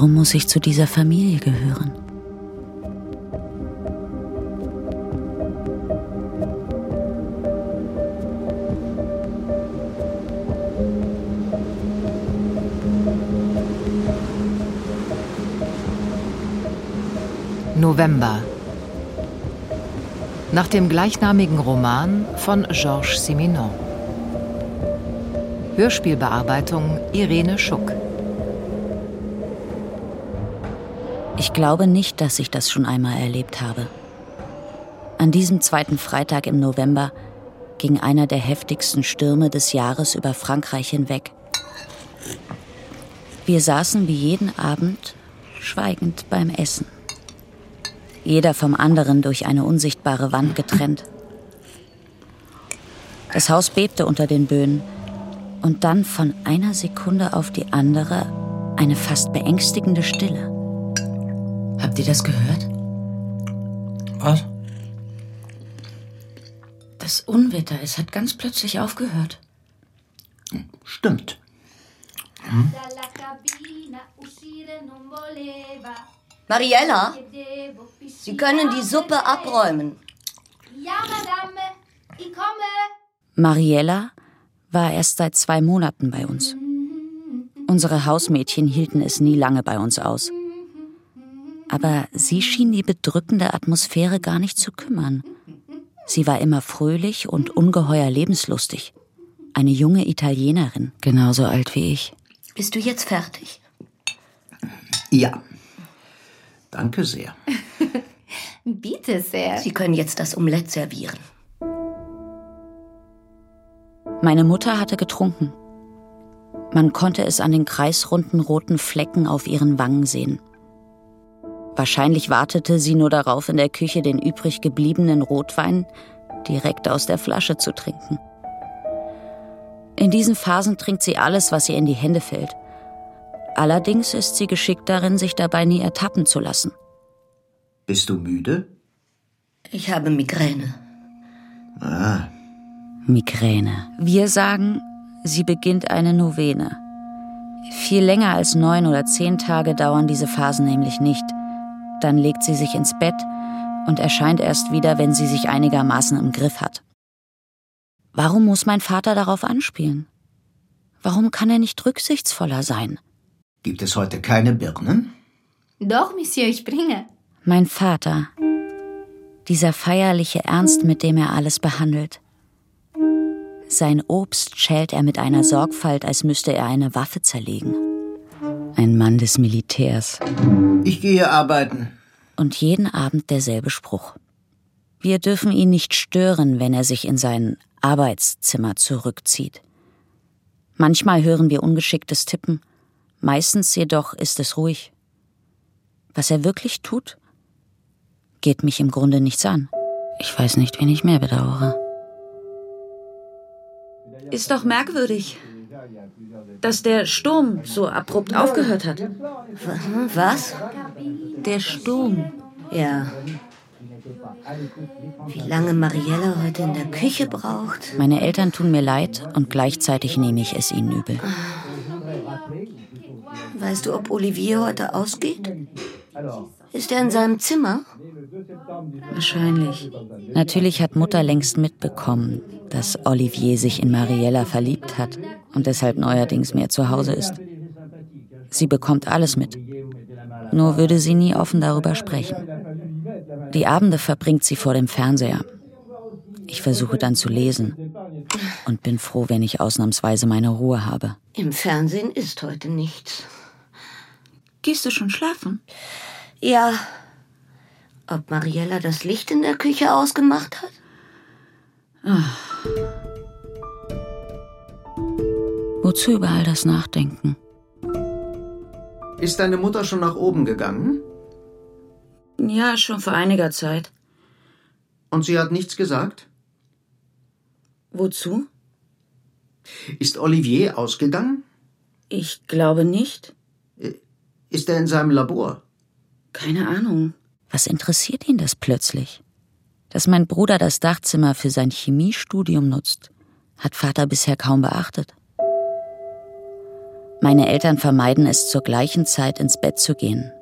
Warum muss ich zu dieser Familie gehören? November. Nach dem gleichnamigen Roman von Georges Simenon. Hörspielbearbeitung Irene Schuck. Ich glaube nicht, dass ich das schon einmal erlebt habe. An diesem zweiten Freitag im November ging einer der heftigsten Stürme des Jahres über Frankreich hinweg. Wir saßen wie jeden Abend schweigend beim Essen. Jeder vom anderen durch eine unsichtbare Wand getrennt. Das Haus bebte unter den Böen und dann von einer Sekunde auf die andere eine fast beängstigende Stille. Habt ihr das gehört? Was? Das Unwetter, es hat ganz plötzlich aufgehört. Stimmt. Hm? Mariella, Sie können die Suppe abräumen. Ja, Madame, ich komme. Mariella war erst seit zwei Monaten bei uns. Unsere Hausmädchen hielten es nie lange bei uns aus. Aber sie schien die bedrückende Atmosphäre gar nicht zu kümmern. Sie war immer fröhlich und ungeheuer lebenslustig. Eine junge Italienerin, genauso alt wie ich. Bist du jetzt fertig? Ja. Danke sehr. Bitte sehr. Sie können jetzt das Omelett servieren. Meine Mutter hatte getrunken. Man konnte es an den kreisrunden roten Flecken auf ihren Wangen sehen. Wahrscheinlich wartete sie nur darauf, in der Küche den übrig gebliebenen Rotwein direkt aus der Flasche zu trinken. In diesen Phasen trinkt sie alles, was ihr in die Hände fällt. Allerdings ist sie geschickt darin, sich dabei nie ertappen zu lassen. Bist du müde? Ich habe Migräne. Ah. Migräne. Wir sagen, sie beginnt eine Novene. Viel länger als neun oder zehn Tage dauern diese Phasen nämlich nicht. Dann legt sie sich ins Bett und erscheint erst wieder, wenn sie sich einigermaßen im Griff hat. Warum muss mein Vater darauf anspielen? Warum kann er nicht rücksichtsvoller sein? Gibt es heute keine Birnen? Doch, Monsieur, ich bringe. Mein Vater. Dieser feierliche Ernst, mit dem er alles behandelt. Sein Obst schält er mit einer Sorgfalt, als müsste er eine Waffe zerlegen. Ein Mann des Militärs. Ich gehe arbeiten. Und jeden Abend derselbe Spruch. Wir dürfen ihn nicht stören, wenn er sich in sein Arbeitszimmer zurückzieht. Manchmal hören wir ungeschicktes Tippen, meistens jedoch ist es ruhig. Was er wirklich tut, geht mich im Grunde nichts an. Ich weiß nicht, wen ich mehr bedauere. Ist doch merkwürdig, dass der Sturm so abrupt aufgehört hat. Was? Der Sturm. Ja. Wie lange Mariella heute in der Küche braucht? Meine Eltern tun mir leid und gleichzeitig nehme ich es ihnen übel. Weißt du, ob Olivier heute ausgeht? Ist er in seinem Zimmer? Wahrscheinlich. Natürlich hat Mutter längst mitbekommen, dass Olivier sich in Mariella verliebt hat und deshalb neuerdings mehr zu Hause ist. Sie bekommt alles mit. Nur würde sie nie offen darüber sprechen. Die Abende verbringt sie vor dem Fernseher. Ich versuche dann zu lesen und bin froh, wenn ich ausnahmsweise meine Ruhe habe. Im Fernsehen ist heute nichts. Gehst du schon schlafen? Ja. Ob Mariella das Licht in der Küche ausgemacht hat? Ach. Wozu über all das Nachdenken? Ist deine Mutter schon nach oben gegangen? Ja, schon vor einiger Zeit. Und sie hat nichts gesagt? Wozu? Ist Olivier ausgegangen? Ich glaube nicht. Ist er in seinem Labor? Keine Ahnung. Was interessiert ihn das plötzlich? Dass mein Bruder das Dachzimmer für sein Chemiestudium nutzt, hat Vater bisher kaum beachtet. Meine Eltern vermeiden es zur gleichen Zeit ins Bett zu gehen.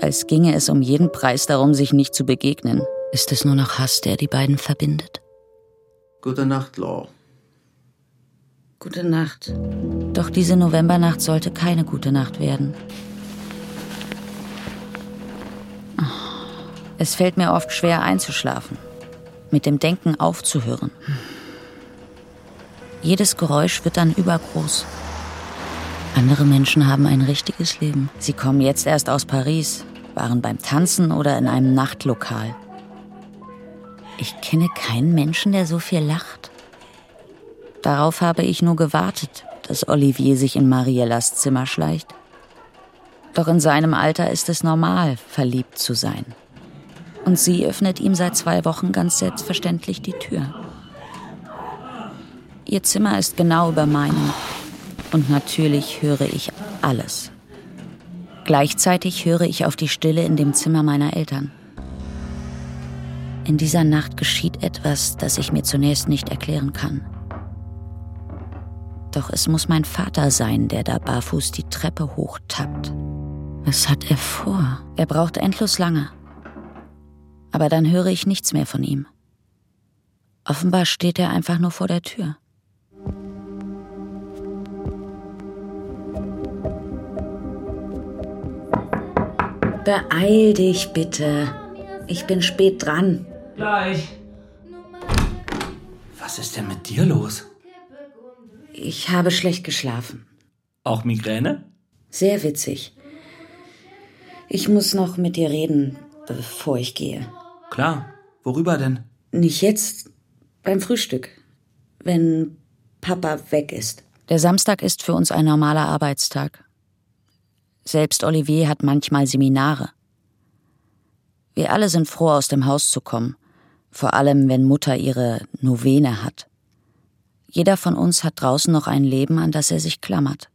Als ginge es um jeden Preis darum, sich nicht zu begegnen. Ist es nur noch Hass, der die beiden verbindet? Gute Nacht, Law. Gute Nacht. Doch diese Novembernacht sollte keine gute Nacht werden. Es fällt mir oft schwer einzuschlafen, mit dem Denken aufzuhören. Jedes Geräusch wird dann übergroß. Andere Menschen haben ein richtiges Leben. Sie kommen jetzt erst aus Paris, waren beim Tanzen oder in einem Nachtlokal. Ich kenne keinen Menschen, der so viel lacht. Darauf habe ich nur gewartet, dass Olivier sich in Mariellas Zimmer schleicht. Doch in seinem Alter ist es normal, verliebt zu sein. Und sie öffnet ihm seit zwei Wochen ganz selbstverständlich die Tür. Ihr Zimmer ist genau über meinem. Und natürlich höre ich alles. Gleichzeitig höre ich auf die Stille in dem Zimmer meiner Eltern. In dieser Nacht geschieht etwas, das ich mir zunächst nicht erklären kann. Doch es muss mein Vater sein, der da barfuß die Treppe hochtappt. Was hat er vor? Er braucht endlos lange. Aber dann höre ich nichts mehr von ihm. Offenbar steht er einfach nur vor der Tür. Beeil dich bitte. Ich bin spät dran. Gleich. Was ist denn mit dir los? Ich habe schlecht geschlafen. Auch Migräne? Sehr witzig. Ich muss noch mit dir reden, bevor ich gehe. Klar. Worüber denn? Nicht jetzt, beim Frühstück, wenn Papa weg ist. Der Samstag ist für uns ein normaler Arbeitstag. Selbst Olivier hat manchmal Seminare. Wir alle sind froh, aus dem Haus zu kommen, vor allem wenn Mutter ihre Novene hat. Jeder von uns hat draußen noch ein Leben, an das er sich klammert.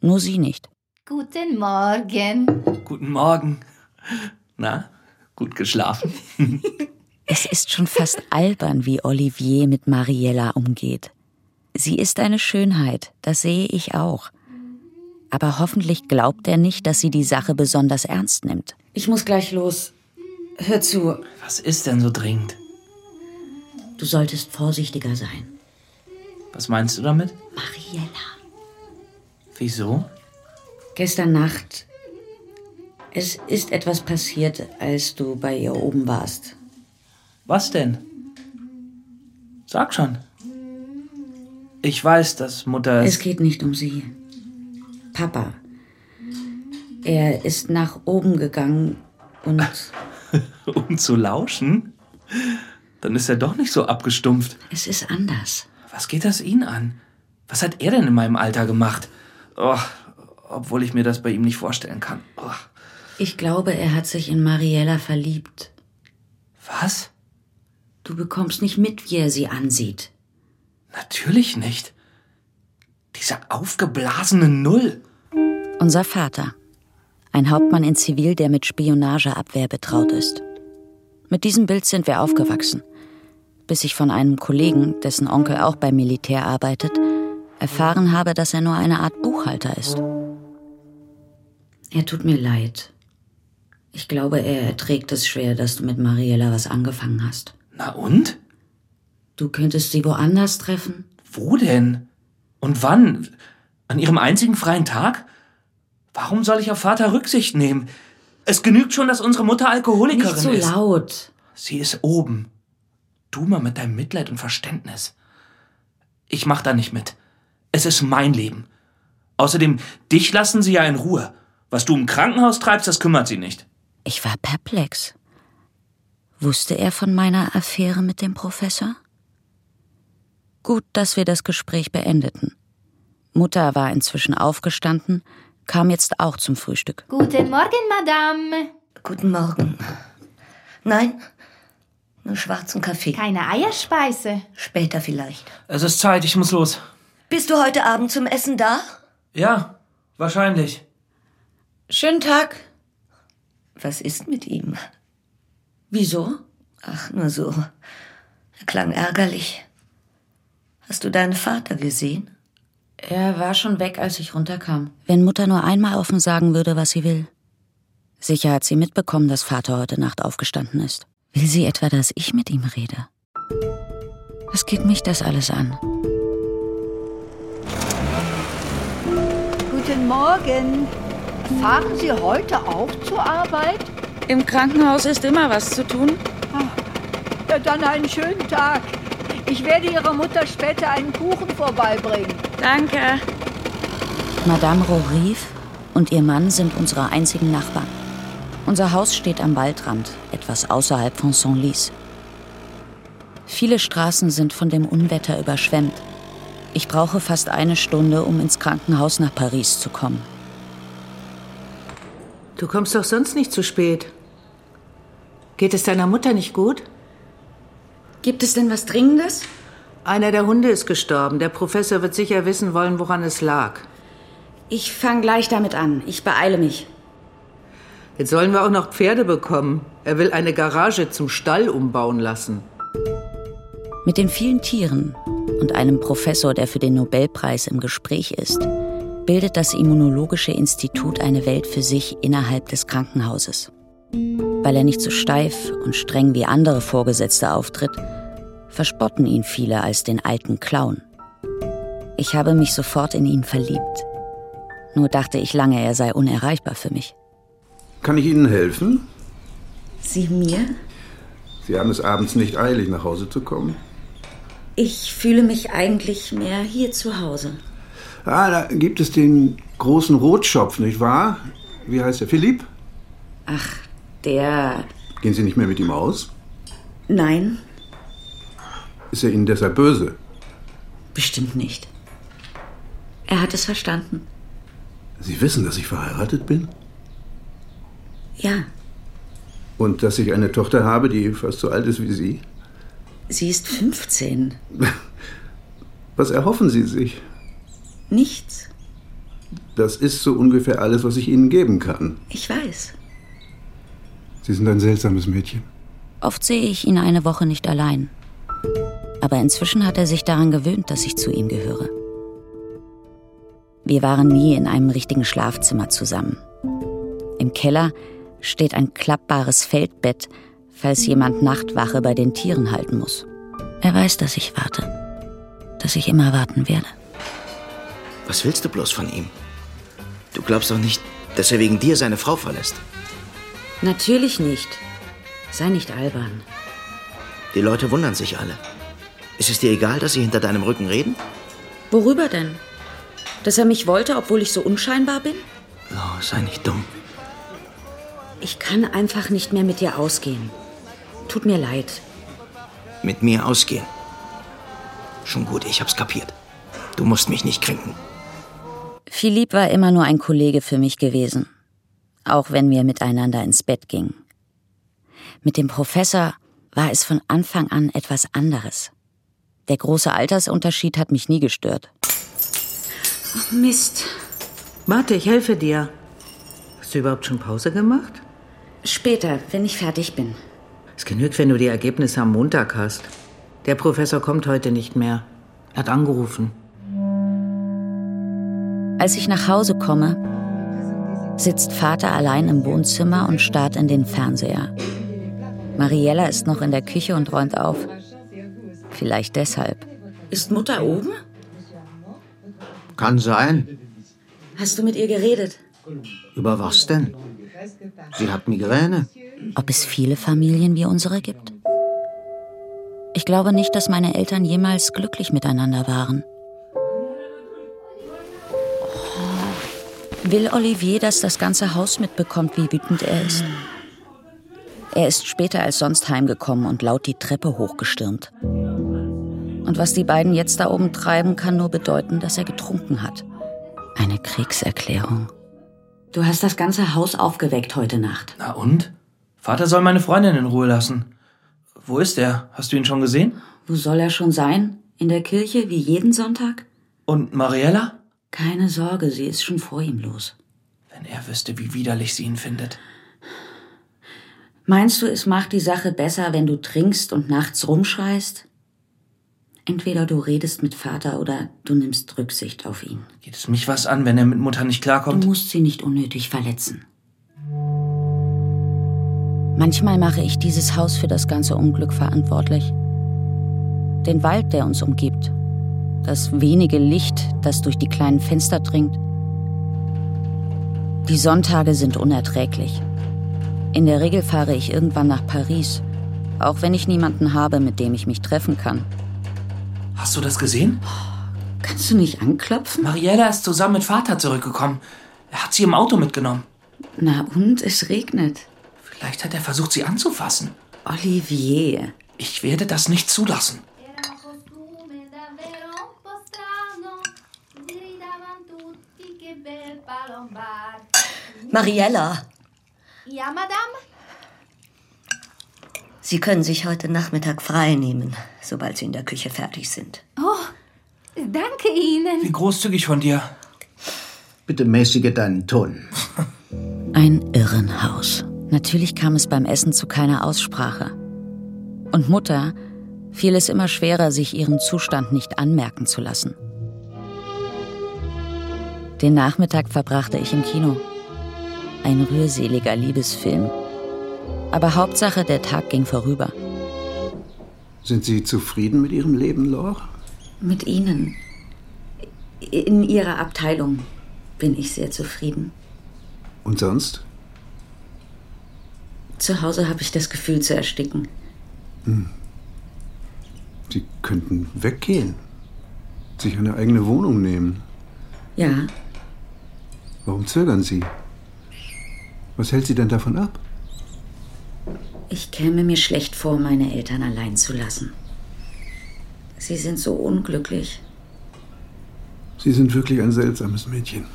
Nur sie nicht. Guten Morgen. Guten Morgen. Na, gut geschlafen? Es ist schon fast albern, wie Olivier mit Mariella umgeht. Sie ist eine Schönheit, das sehe ich auch. Aber hoffentlich glaubt er nicht, dass sie die Sache besonders ernst nimmt. Ich muss gleich los. Hör zu, Was ist denn so dringend? du solltest vorsichtiger sein. Was meinst du damit? Mariella. Wieso? Gestern Nacht. Es ist etwas passiert, als du bei ihr oben warst. Was denn? Sag schon. Ich weiß, dass Mutter Es geht nicht um sie. Papa. Er ist nach oben gegangen und um zu lauschen. Dann ist er doch nicht so abgestumpft. es ist anders. Was geht das ihn an? Was hat er denn in meinem Alter gemacht? Oh, obwohl ich mir das bei ihm nicht vorstellen kann. Oh, Ich glaube, er hat sich in Mariella verliebt. was? Du bekommst nicht mit, wie er sie ansieht. Natürlich nicht. Diese aufgeblasene Null. Unser Vater. Ein Hauptmann in Zivil, der mit Spionageabwehr betraut ist. Mit diesem Bild sind wir aufgewachsen. Bis ich von einem Kollegen, dessen Onkel auch beim Militär arbeitet, erfahren habe, dass er nur eine Art Buchhalter ist. Er tut mir leid. Ich glaube, er erträgt es schwer, dass du mit Mariella was angefangen hast. Na und? Du könntest sie woanders treffen? Wo denn? Und wann? An ihrem einzigen freien Tag? Warum soll ich auf Vater Rücksicht nehmen? Es genügt schon, dass unsere Mutter Alkoholikerin Nicht so ist. laut. Sie ist oben. Du mal mit deinem Mitleid und Verständnis. Ich mach da nicht mit. Es ist mein Leben. Außerdem, dich lassen sie ja in Ruhe. Was du im Krankenhaus treibst, das kümmert sie nicht. Ich war perplex. Wusste er von meiner Affäre mit dem Professor? Gut, dass wir das Gespräch beendeten. Mutter war inzwischen aufgestanden, kam jetzt auch zum Frühstück. Guten Morgen, Madame. Guten Morgen. Nein, nur schwarzen Kaffee. Keine Eierspeise. Später vielleicht. Es ist Zeit, ich muss los. Bist du heute Abend zum Essen da? Ja, wahrscheinlich. Schönen Tag. Was ist mit ihm? Wieso? Ach, nur so. Er klang ärgerlich. Hast du deinen Vater gesehen? Er war schon weg, als ich runterkam. Wenn Mutter nur einmal offen sagen würde, was sie will. Sicher hat sie mitbekommen, dass Vater heute Nacht aufgestanden ist. Will sie etwa, dass ich mit ihm rede? Was geht mich das alles an? Guten Morgen. Fahren Sie heute auch zur Arbeit? Im Krankenhaus ist immer was zu tun. Ja, dann einen schönen Tag. Ich werde Ihrer Mutter später einen Kuchen vorbeibringen. Danke. Madame Rorive und ihr Mann sind unsere einzigen Nachbarn. Unser Haus steht am Waldrand, etwas außerhalb von Senlis. Viele Straßen sind von dem Unwetter überschwemmt. Ich brauche fast eine Stunde, um ins Krankenhaus nach Paris zu kommen. Du kommst doch sonst nicht zu spät. Geht es deiner Mutter nicht gut? Gibt es denn was Dringendes? Einer der Hunde ist gestorben. Der Professor wird sicher wissen wollen, woran es lag. Ich fange gleich damit an. Ich beeile mich. Jetzt sollen wir auch noch Pferde bekommen. Er will eine Garage zum Stall umbauen lassen. Mit den vielen Tieren und einem Professor, der für den Nobelpreis im Gespräch ist, bildet das Immunologische Institut eine Welt für sich innerhalb des Krankenhauses. Weil er nicht so steif und streng wie andere Vorgesetzte auftritt, verspotten ihn viele als den alten Clown. Ich habe mich sofort in ihn verliebt. Nur dachte ich lange, er sei unerreichbar für mich. Kann ich Ihnen helfen? Sie mir? Sie haben es abends nicht eilig, nach Hause zu kommen? Ich fühle mich eigentlich mehr hier zu Hause. Ah, da gibt es den großen Rotschopf, nicht wahr? Wie heißt er? Philipp? Ach, der. Gehen Sie nicht mehr mit ihm aus? Nein. Ist er Ihnen deshalb böse? Bestimmt nicht. Er hat es verstanden. Sie wissen, dass ich verheiratet bin? Ja. Und dass ich eine Tochter habe, die fast so alt ist wie Sie? Sie ist 15. Was erhoffen Sie sich? Nichts. Das ist so ungefähr alles, was ich Ihnen geben kann. Ich weiß. Sie sind ein seltsames Mädchen. Oft sehe ich ihn eine Woche nicht allein. Aber inzwischen hat er sich daran gewöhnt, dass ich zu ihm gehöre. Wir waren nie in einem richtigen Schlafzimmer zusammen. Im Keller steht ein klappbares Feldbett, falls jemand Nachtwache bei den Tieren halten muss. Er weiß, dass ich warte. Dass ich immer warten werde. Was willst du bloß von ihm? Du glaubst doch nicht, dass er wegen dir seine Frau verlässt. Natürlich nicht. Sei nicht albern. Die Leute wundern sich alle. Ist es dir egal, dass sie hinter deinem Rücken reden? Worüber denn? Dass er mich wollte, obwohl ich so unscheinbar bin? Oh, sei nicht dumm. Ich kann einfach nicht mehr mit dir ausgehen. Tut mir leid. Mit mir ausgehen. Schon gut, ich hab's kapiert. Du musst mich nicht kränken. Philipp war immer nur ein Kollege für mich gewesen. Auch wenn wir miteinander ins Bett gingen. Mit dem Professor war es von Anfang an etwas anderes. Der große Altersunterschied hat mich nie gestört. Oh, Mist. Warte, ich helfe dir. Hast du überhaupt schon Pause gemacht? Später, wenn ich fertig bin. Es genügt, wenn du die Ergebnisse am Montag hast. Der Professor kommt heute nicht mehr. Er hat angerufen. Als ich nach Hause komme, sitzt Vater allein im Wohnzimmer und starrt in den Fernseher. Mariella ist noch in der Küche und räumt auf. Vielleicht deshalb. Ist Mutter oben? Kann sein. Hast du mit ihr geredet? Über was denn? Sie hat Migräne. Ob es viele Familien wie unsere gibt? Ich glaube nicht, dass meine Eltern jemals glücklich miteinander waren. Will Olivier, dass das ganze Haus mitbekommt, wie wütend er ist? Er ist später als sonst heimgekommen und laut die Treppe hochgestürmt. Und was die beiden jetzt da oben treiben, kann nur bedeuten, dass er getrunken hat. Eine Kriegserklärung. Du hast das ganze Haus aufgeweckt heute Nacht. Na und? Vater soll meine Freundin in Ruhe lassen. Wo ist er? Hast du ihn schon gesehen? Wo soll er schon sein? In der Kirche, wie jeden Sonntag? Und Mariella? Keine Sorge, sie ist schon vor ihm los. Wenn er wüsste, wie widerlich sie ihn findet. Meinst du, es macht die Sache besser, wenn du trinkst und nachts rumschreist? Entweder du redest mit Vater oder du nimmst Rücksicht auf ihn. Geht es mich was an, wenn er mit Mutter nicht klarkommt? Du musst sie nicht unnötig verletzen. Manchmal mache ich dieses Haus für das ganze Unglück verantwortlich. Den Wald, der uns umgibt. Das wenige Licht, das durch die kleinen Fenster dringt. Die Sonntage sind unerträglich. In der Regel fahre ich irgendwann nach Paris, auch wenn ich niemanden habe, mit dem ich mich treffen kann. Hast du das gesehen? Kannst du nicht anklopfen? Mariella ist zusammen mit Vater zurückgekommen. Er hat sie im Auto mitgenommen. Na und, es regnet. Vielleicht hat er versucht, sie anzufassen. Olivier. Ich werde das nicht zulassen. Mariella, Ja, Madame? Sie können sich heute Nachmittag frei nehmen, sobald Sie in der Küche fertig sind. Oh, danke Ihnen. Wie großzügig von dir. Bitte mäßige deinen Ton. Ein Irrenhaus. Natürlich kam es beim Essen zu keiner Aussprache. Und Mutter fiel es immer schwerer, sich ihren Zustand nicht anmerken zu lassen. Den Nachmittag verbrachte ich im Kino. Ein rührseliger Liebesfilm. Aber Hauptsache, der Tag ging vorüber. Sind Sie zufrieden mit Ihrem Leben, Laure? Mit Ihnen. In Ihrer Abteilung bin ich sehr zufrieden. Und sonst? Zu Hause habe ich das Gefühl zu ersticken. Hm. Sie könnten weggehen. Sich eine eigene Wohnung nehmen. Ja, Warum zögern Sie? Was hält Sie denn davon ab? ich käme mir schlecht vor, meine Eltern allein zu lassen. Sie sind so unglücklich. Sie sind wirklich ein seltsames Mädchen.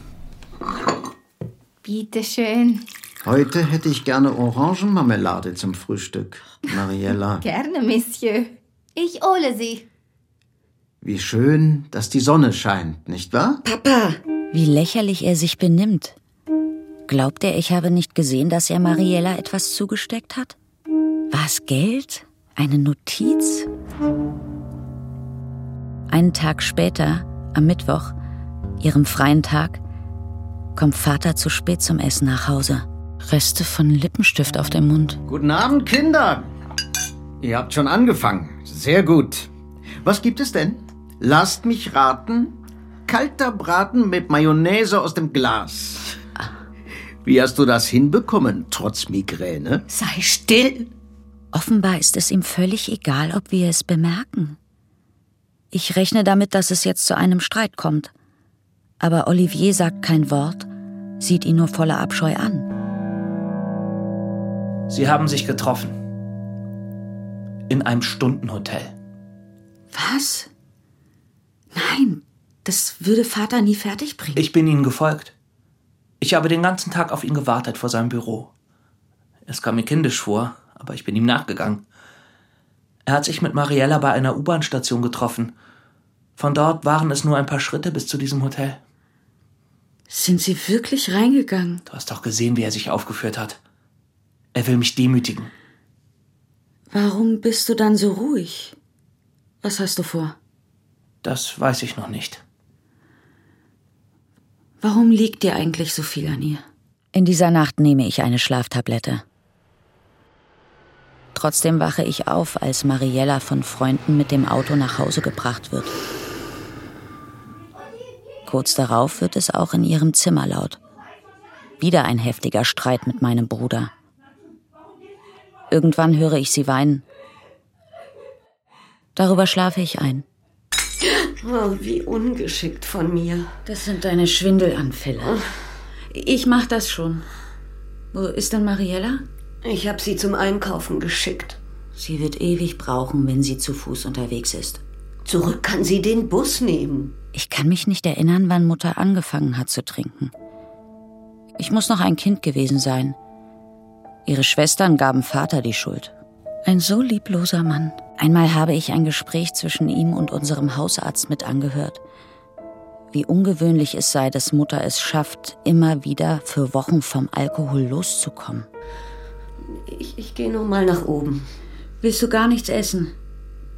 Bitte schön. Heute hätte ich gerne Orangenmarmelade zum Frühstück, Mariella. Gerne, Monsieur. Ich hole sie. Wie schön, dass die Sonne scheint, nicht wahr? Papa! Wie lächerlich er sich benimmt. Glaubt er, ich habe nicht gesehen, dass er Mariella etwas zugesteckt hat? War es Geld? Eine Notiz? Einen Tag später, am Mittwoch, ihrem freien Tag, kommt Vater zu spät zum Essen nach Hause. Reste von Lippenstift auf dem Mund. Guten Abend, Kinder. Ihr habt schon angefangen. Sehr gut. Was gibt es denn? Lasst mich raten. Kalter Braten mit Mayonnaise aus dem Glas. Wie hast du das hinbekommen, trotz Migräne? Sei still! Offenbar ist es ihm völlig egal, ob wir es bemerken. Ich rechne damit, dass es jetzt zu einem Streit kommt. Aber Olivier sagt kein Wort, sieht ihn nur voller Abscheu an. Sie haben sich getroffen. In einem Stundenhotel. Was? Nein, das würde Vater nie fertigbringen. Ich bin Ihnen gefolgt. Ich habe den ganzen Tag auf ihn gewartet vor seinem Büro. Es kam mir kindisch vor, aber ich bin ihm nachgegangen. Er hat sich mit Mariella bei einer U-Bahn-Station getroffen. Von dort waren es nur ein paar Schritte bis zu diesem Hotel. Sind Sie wirklich reingegangen? Du hast doch gesehen, wie er sich aufgeführt hat. Er will mich demütigen. Warum bist du dann so ruhig? Was hast du vor? Das weiß ich noch nicht. Warum liegt dir eigentlich so viel an ihr? In dieser Nacht nehme ich eine Schlaftablette. Trotzdem wache ich auf, als Mariella von Freunden mit dem Auto nach Hause gebracht wird. Kurz darauf wird es auch in ihrem Zimmer laut. Wieder ein heftiger Streit mit meinem Bruder. Irgendwann höre ich sie weinen. Darüber schlafe ich ein. Oh, wie ungeschickt von mir. Das sind deine Schwindelanfälle. Ich mach das schon. Wo ist denn Mariella? Ich habe sie zum Einkaufen geschickt. Sie wird ewig brauchen, wenn sie zu Fuß unterwegs ist. Zurück kann sie den Bus nehmen. Ich kann mich nicht erinnern, wann Mutter angefangen hat zu trinken. Ich muss noch ein Kind gewesen sein. Ihre Schwestern gaben Vater die Schuld. Ein so liebloser Mann. Einmal habe ich ein Gespräch zwischen ihm und unserem Hausarzt mit angehört. Wie ungewöhnlich es sei, dass Mutter es schafft, immer wieder für Wochen vom Alkohol loszukommen. Ich, ich gehe noch mal nach oben. Willst du gar nichts essen?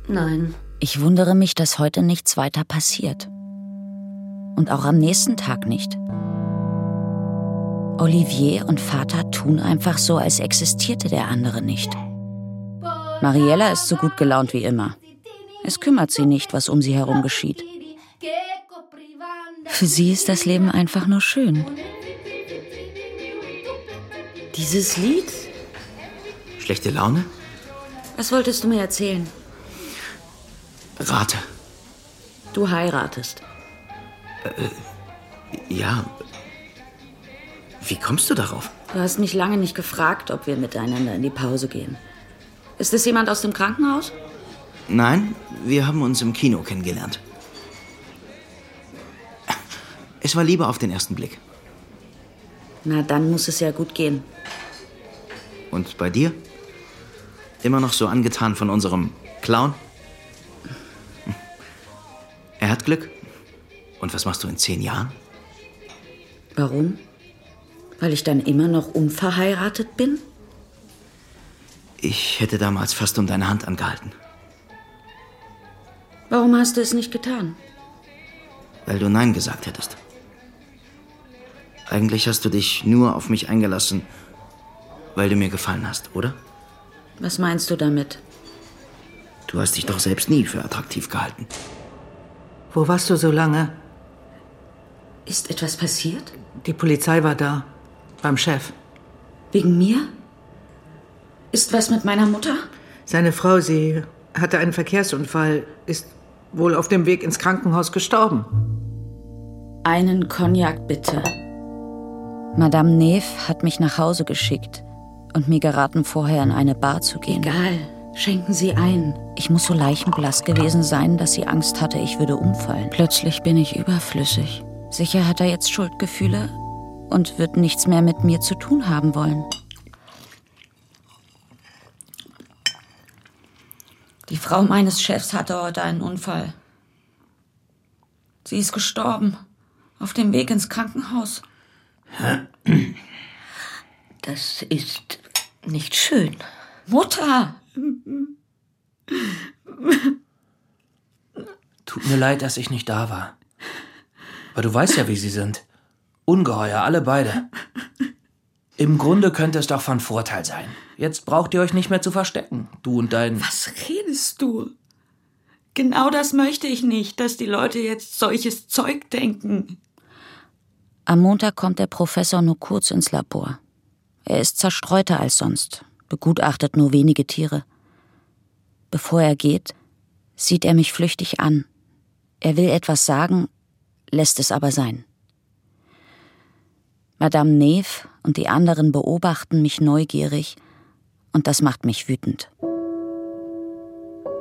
Nein. Ich wundere mich, dass heute nichts weiter passiert. Und auch am nächsten Tag nicht. Olivier und Vater tun einfach so, als existierte der andere nicht. Mariella ist so gut gelaunt wie immer. Es kümmert sie nicht, was um sie herum geschieht. Für sie ist das Leben einfach nur schön. Dieses Lied? Schlechte Laune? Was wolltest du mir erzählen? Rate. Du heiratest. Äh, ja. Wie kommst du darauf? Du hast mich lange nicht gefragt, ob wir miteinander in die Pause gehen. Ist es jemand aus dem Krankenhaus? Nein, wir haben uns im Kino kennengelernt. Es war Liebe auf den ersten Blick. Na, dann muss es ja gut gehen. Und bei dir? Immer noch so angetan von unserem Clown? Er hat Glück. Und was machst du in zehn Jahren? Warum? Weil ich dann immer noch unverheiratet bin? Ich hätte damals fast um deine Hand angehalten. Warum hast du es nicht getan? Weil du Nein gesagt hättest. Eigentlich hast du dich nur auf mich eingelassen, weil du mir gefallen hast, oder? Was meinst du damit? Du hast dich doch selbst nie für attraktiv gehalten. Wo warst du so lange? Ist etwas passiert? Die Polizei war da. Beim Chef. Wegen mir? Ist was mit meiner Mutter? Seine Frau, sie hatte einen Verkehrsunfall, ist wohl auf dem Weg ins Krankenhaus gestorben. Einen Cognac bitte. Madame Neve hat mich nach Hause geschickt und mir geraten, vorher in eine Bar zu gehen. Egal, schenken Sie ein. Ich muss so leichenblass gewesen sein, dass sie Angst hatte, ich würde umfallen. Plötzlich bin ich überflüssig. Sicher hat er jetzt Schuldgefühle und wird nichts mehr mit mir zu tun haben wollen. Die Frau meines Chefs hatte heute einen Unfall. Sie ist gestorben. Auf dem Weg ins Krankenhaus. Das ist nicht schön. Mutter! Tut mir leid, dass ich nicht da war. Aber du weißt ja, wie sie sind. Ungeheuer, alle beide. Im Grunde könnte es doch von Vorteil sein. Jetzt braucht ihr euch nicht mehr zu verstecken, du und dein. Was redest du? Genau das möchte ich nicht, dass die Leute jetzt solches Zeug denken. Am Montag kommt der Professor nur kurz ins Labor. Er ist zerstreuter als sonst, begutachtet nur wenige Tiere. Bevor er geht, sieht er mich flüchtig an. Er will etwas sagen, lässt es aber sein. Madame Neve und die anderen beobachten mich neugierig, und das macht mich wütend.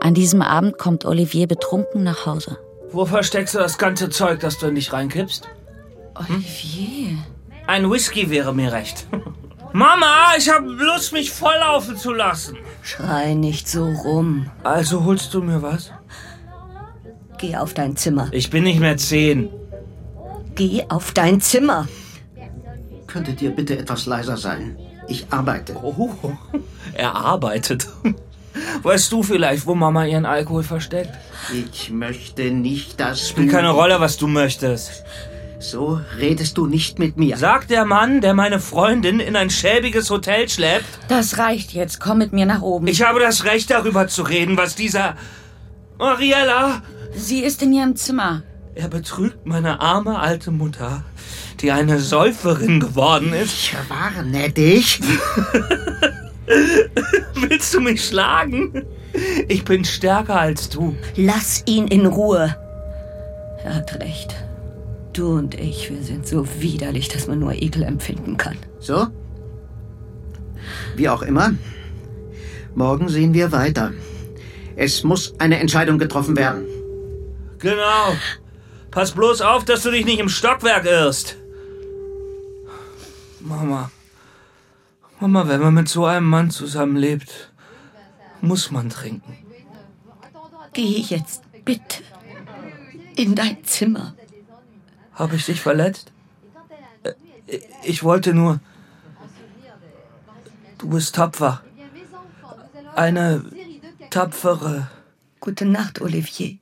An diesem Abend kommt Olivier betrunken nach Hause. Wo versteckst du das ganze Zeug, das du in dich reinkippst? Olivier. Ein Whisky wäre mir recht. Mama, ich habe Lust, mich volllaufen zu lassen. Schrei nicht so rum. Also holst du mir was? Geh auf dein Zimmer. Ich bin nicht mehr zehn. Geh auf dein Zimmer. Könntet ihr bitte etwas leiser sein? Ich arbeite. Oh, er arbeitet. Weißt du vielleicht, wo Mama ihren Alkohol versteckt? Ich möchte nicht, dass Spielt keine Rolle, was du möchtest. So redest du nicht mit mir. Sagt der Mann, der meine Freundin in ein schäbiges Hotel schleppt. Das reicht jetzt. Komm mit mir nach oben. Ich habe das Recht, darüber zu reden, was dieser. Mariella! Sie ist in ihrem Zimmer. Er betrügt meine arme alte Mutter, die eine Säuferin geworden ist. Ich warne dich. Willst du mich schlagen? Ich bin stärker als du. Lass ihn in Ruhe. Er hat recht. Du und ich, wir sind so widerlich, dass man nur Ekel empfinden kann. So? Wie auch immer. Morgen sehen wir weiter. Es muss eine Entscheidung getroffen werden. Genau. Pass bloß auf, dass du dich nicht im Stockwerk irrst. Mama. Mama, wenn man mit so einem Mann zusammenlebt, muss man trinken. Geh jetzt bitte in dein Zimmer. Habe ich dich verletzt? Äh, Ich wollte nur. Du bist tapfer. Eine tapfere. Gute Nacht, Olivier.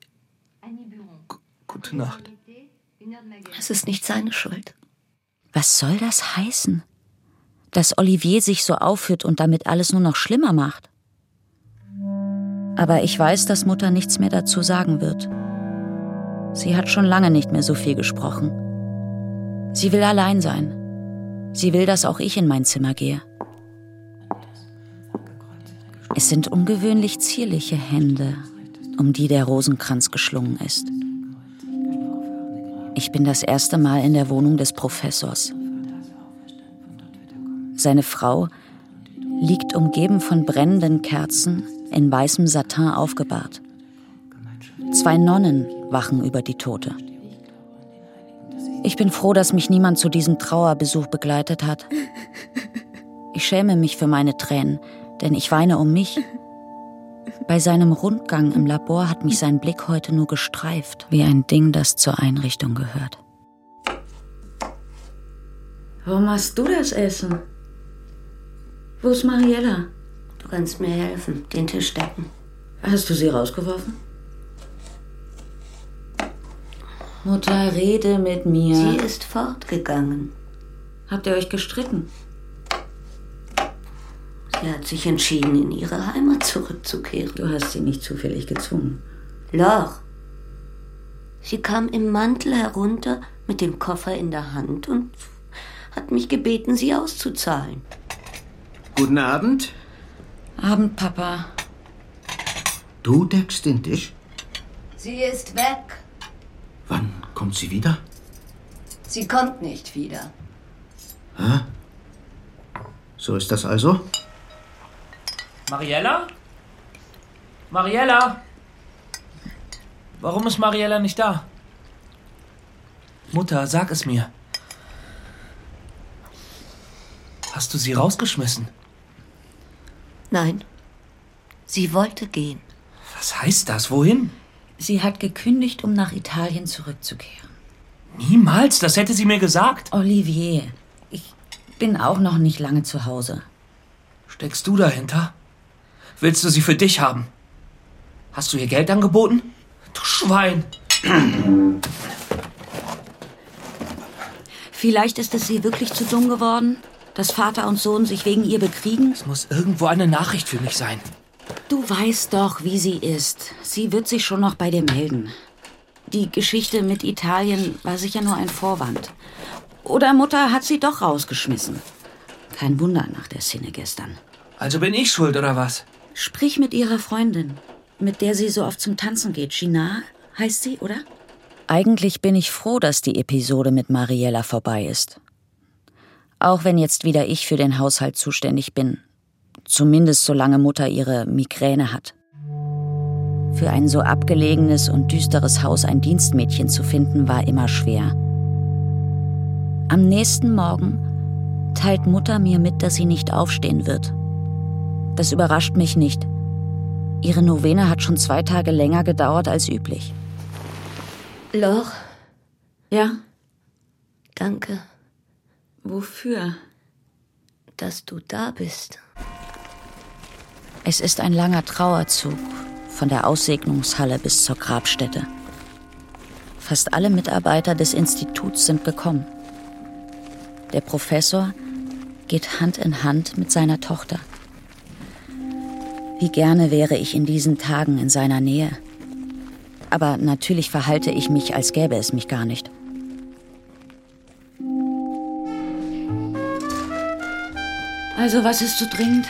Gute Nacht. Es ist nicht seine Schuld. Was soll das heißen? Dass Olivier sich so aufführt und damit alles nur noch schlimmer macht. Aber ich weiß, dass Mutter nichts mehr dazu sagen wird. Sie hat schon lange nicht mehr so viel gesprochen. Sie will allein sein. Sie will, dass auch ich in mein Zimmer gehe. Es sind ungewöhnlich zierliche Hände, um die der Rosenkranz geschlungen ist. Ich bin das erste Mal in der Wohnung des Professors. Seine Frau liegt umgeben von brennenden Kerzen in weißem Satin aufgebahrt. Zwei Nonnen wachen über die Tote. Ich bin froh, dass mich niemand zu diesem Trauerbesuch begleitet hat. Ich schäme mich für meine Tränen, denn ich weine um mich. Bei seinem Rundgang im Labor hat mich sein Blick heute nur gestreift, wie ein Ding, das zur Einrichtung gehört. Warum machst du das Essen? Wo ist Mariella? Du kannst mir helfen, den Tisch decken. Hast du sie rausgeworfen? Mutter, rede mit mir. Sie ist fortgegangen. Habt ihr euch gestritten? Sie hat sich entschieden, in ihre Heimat zurückzukehren. Du hast sie nicht zufällig gezwungen. Loch. Sie kam im Mantel herunter mit dem Koffer in der Hand und hat mich gebeten, sie auszuzahlen. Guten Abend. Abend, Papa. Du deckst den Tisch? Sie ist weg. Wann kommt sie wieder? Sie kommt nicht wieder. Hä? So ist das also? Mariella? Mariella? Warum ist Mariella nicht da? Mutter, sag es mir. Hast du sie rausgeschmissen? Nein. Sie wollte gehen. Was heißt das? Wohin? Sie hat gekündigt, um nach Italien zurückzukehren. Niemals, das hätte sie mir gesagt. Olivier, ich bin auch noch nicht lange zu Hause. Steckst du dahinter? Willst du sie für dich haben? Hast du ihr Geld angeboten? Du Schwein! Vielleicht ist es sie wirklich zu dumm geworden, dass Vater und Sohn sich wegen ihr bekriegen? Es muss irgendwo eine Nachricht für mich sein. Du weißt doch, wie sie ist. Sie wird sich schon noch bei dir melden. Die Geschichte mit Italien war sicher nur ein Vorwand. Oder Mutter hat sie doch rausgeschmissen. Kein Wunder nach der Szene gestern. Also bin ich schuld, oder was? Sprich mit ihrer Freundin, mit der sie so oft zum Tanzen geht. Gina heißt sie, oder? Eigentlich bin ich froh, dass die Episode mit Mariella vorbei ist. Auch wenn jetzt wieder ich für den Haushalt zuständig bin. Zumindest solange Mutter ihre Migräne hat. Für ein so abgelegenes und düsteres Haus ein Dienstmädchen zu finden, war immer schwer. Am nächsten Morgen teilt Mutter mir mit, dass sie nicht aufstehen wird. Das überrascht mich nicht. Ihre Novene hat schon zwei Tage länger gedauert als üblich. Loch? Ja? Danke. Wofür? Dass du da bist. Es ist ein langer Trauerzug von der Aussegnungshalle bis zur Grabstätte. Fast alle Mitarbeiter des Instituts sind gekommen. Der Professor geht Hand in Hand mit seiner Tochter. Wie gerne wäre ich in diesen Tagen in seiner Nähe. Aber natürlich verhalte ich mich, als gäbe es mich gar nicht. Also, was ist so dringend?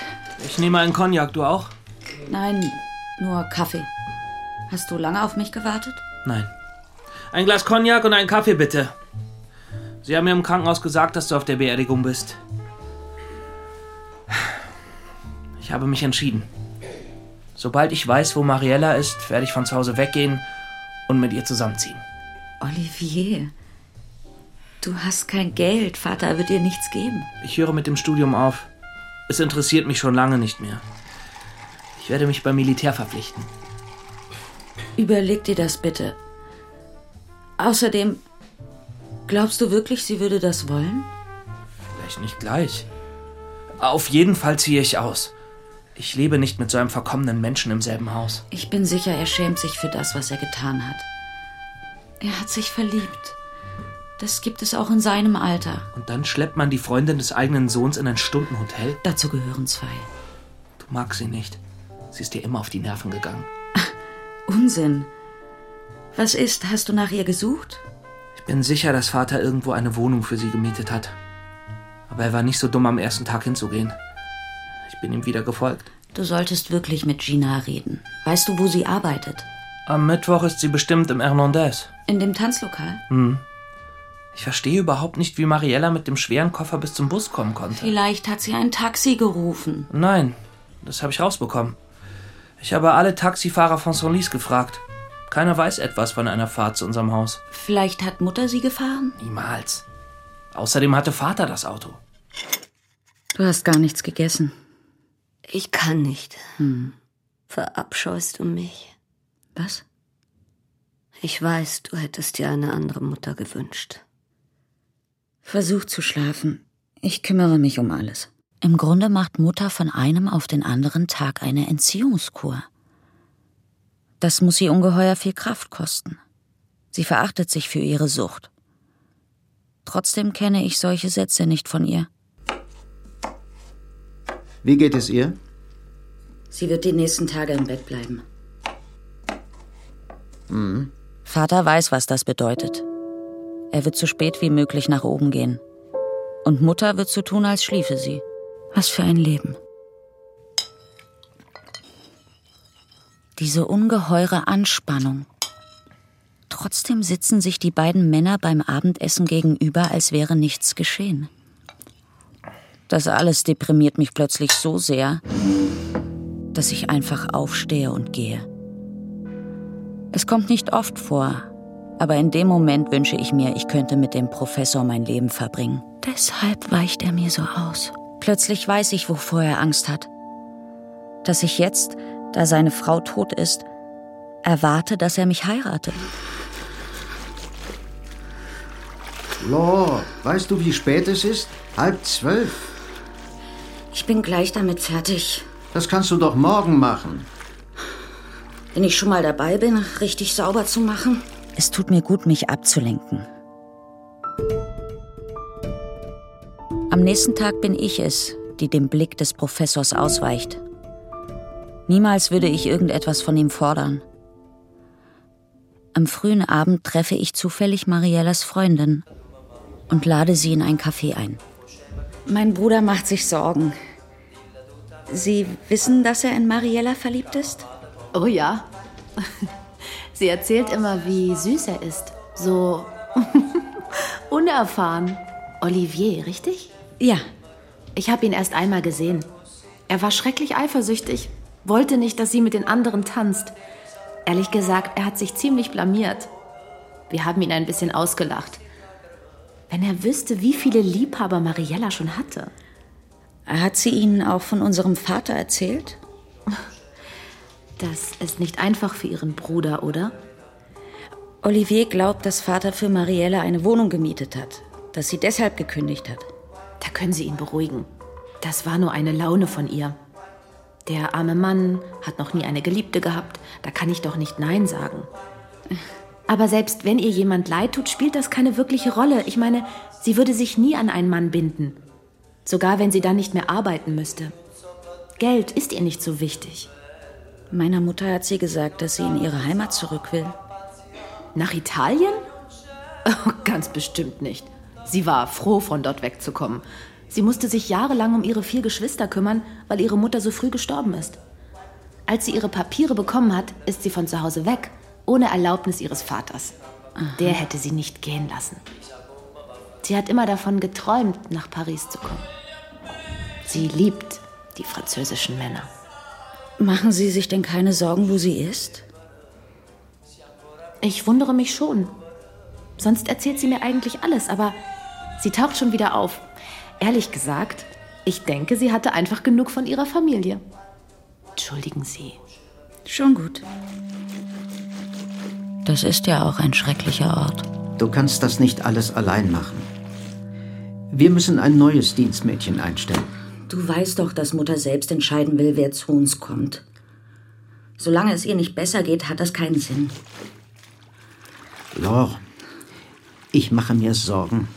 Ich nehme einen Cognac, du auch? Nein, nur Kaffee. Hast du lange auf mich gewartet? Nein. Ein Glas Cognac und einen Kaffee, bitte. Sie haben mir im Krankenhaus gesagt, dass du auf der Beerdigung bist. Ich habe mich entschieden. Sobald ich weiß, wo Mariella ist, werde ich von zu Hause weggehen und mit ihr zusammenziehen. Olivier, du hast kein Geld. Vater wird dir nichts geben. Ich höre mit dem Studium auf. Es interessiert mich schon lange nicht mehr. Ich werde mich beim Militär verpflichten. Überleg dir das bitte. Außerdem, glaubst du wirklich, sie würde das wollen? Vielleicht nicht gleich. Auf jeden Fall ziehe ich aus. Ich lebe nicht mit so einem verkommenen Menschen im selben Haus. Ich bin sicher, er schämt sich für das, was er getan hat. Er hat sich verliebt. Das gibt es auch in seinem Alter. Und dann schleppt man die Freundin des eigenen Sohns in ein Stundenhotel? Dazu gehören zwei. Du magst sie nicht. Sie ist dir immer auf die Nerven gegangen. Unsinn. Was ist? Hast du nach ihr gesucht? Ich bin sicher, dass Vater irgendwo eine Wohnung für sie gemietet hat. Aber er war nicht so dumm, am ersten Tag hinzugehen. Ich bin ihm wieder gefolgt. Du solltest wirklich mit Gina reden. Weißt du, wo sie arbeitet? Am Mittwoch ist sie bestimmt im Hernandez. In dem Tanzlokal? Hm. Ich verstehe überhaupt nicht, wie Mariella mit dem schweren Koffer bis zum Bus kommen konnte. Vielleicht hat sie ein Taxi gerufen. Nein, das habe ich rausbekommen. Ich habe alle Taxifahrer von Senlis gefragt. Keiner weiß etwas von einer Fahrt zu unserem Haus. Vielleicht hat Mutter sie gefahren? Niemals. Außerdem hatte Vater das Auto. Du hast gar nichts gegessen. Ich kann nicht. Hm. Verabscheust du mich? Was? Ich weiß, du hättest dir eine andere Mutter gewünscht. Versuch zu schlafen. Ich kümmere mich um alles. Im Grunde macht Mutter von einem auf den anderen Tag eine Entziehungskur. Das muss sie ungeheuer viel Kraft kosten. Sie verachtet sich für ihre Sucht. Trotzdem kenne ich solche Sätze nicht von ihr. Wie geht es ihr? Sie wird die nächsten Tage im Bett bleiben. Mhm. Vater weiß, was das bedeutet. Er wird so spät wie möglich nach oben gehen. Und Mutter wird so tun, als schliefe sie. Was für ein Leben. Diese ungeheure Anspannung. Trotzdem sitzen sich die beiden Männer beim Abendessen gegenüber, als wäre nichts geschehen. Das alles deprimiert mich plötzlich so sehr, dass ich einfach aufstehe und gehe. Es kommt nicht oft vor, aber in dem Moment wünsche ich mir, ich könnte mit dem Professor mein Leben verbringen. Deshalb weicht er mir so aus. Plötzlich weiß ich, wovor er Angst hat. Dass ich jetzt, da seine Frau tot ist, erwarte, dass er mich heiratet. Lo, weißt du, wie spät es ist? Halb zwölf. Ich bin gleich damit fertig. Das kannst du doch morgen machen. Wenn ich schon mal dabei bin, richtig sauber zu machen. Es tut mir gut, mich abzulenken. Am nächsten Tag bin ich es, die dem Blick des Professors ausweicht. Niemals würde ich irgendetwas von ihm fordern. Am frühen Abend treffe ich zufällig Mariellas Freundin und lade sie in ein Café ein. Mein Bruder macht sich Sorgen. Sie wissen, dass er in Mariella verliebt ist? Oh ja. Sie erzählt immer, wie süß er ist. So unerfahren. Olivier, richtig? Ja. Ich habe ihn erst einmal gesehen. Er war schrecklich eifersüchtig, wollte nicht, dass sie mit den anderen tanzt. Ehrlich gesagt, er hat sich ziemlich blamiert. Wir haben ihn ein bisschen ausgelacht. Wenn er wüsste, wie viele Liebhaber Mariella schon hatte. Hat sie Ihnen auch von unserem Vater erzählt? Das ist nicht einfach für Ihren Bruder, oder? Olivier glaubt, dass Vater für Mariella eine Wohnung gemietet hat, dass sie deshalb gekündigt hat. Da können Sie ihn beruhigen. Das war nur eine Laune von ihr. Der arme Mann hat noch nie eine Geliebte gehabt, da kann ich doch nicht Nein sagen. Aber selbst wenn ihr jemand leid tut, spielt das keine wirkliche Rolle. Ich meine, sie würde sich nie an einen Mann binden. Sogar wenn sie dann nicht mehr arbeiten müsste. Geld ist ihr nicht so wichtig. Meiner Mutter hat sie gesagt, dass sie in ihre Heimat zurück will. Nach Italien? Oh, ganz bestimmt nicht. Sie war froh, von dort wegzukommen. Sie musste sich jahrelang um ihre vier Geschwister kümmern, weil ihre Mutter so früh gestorben ist. Als sie ihre Papiere bekommen hat, ist sie von zu Hause weg, ohne Erlaubnis ihres Vaters. Aha. Der hätte sie nicht gehen lassen. Sie hat immer davon geträumt, nach Paris zu kommen. Sie liebt die französischen Männer. Machen Sie sich denn keine Sorgen, wo sie ist? Ich wundere mich schon. Sonst erzählt sie mir eigentlich alles, aber sie taucht schon wieder auf. Ehrlich gesagt, ich denke, sie hatte einfach genug von ihrer Familie. Entschuldigen Sie. Schon gut. Das ist ja auch ein schrecklicher Ort. Du kannst das nicht alles allein machen. Wir müssen ein neues Dienstmädchen einstellen. Du weißt doch, dass Mutter selbst entscheiden will, wer zu uns kommt. Solange es ihr nicht besser geht, hat das keinen Sinn. Lor, ich mache mir Sorgen.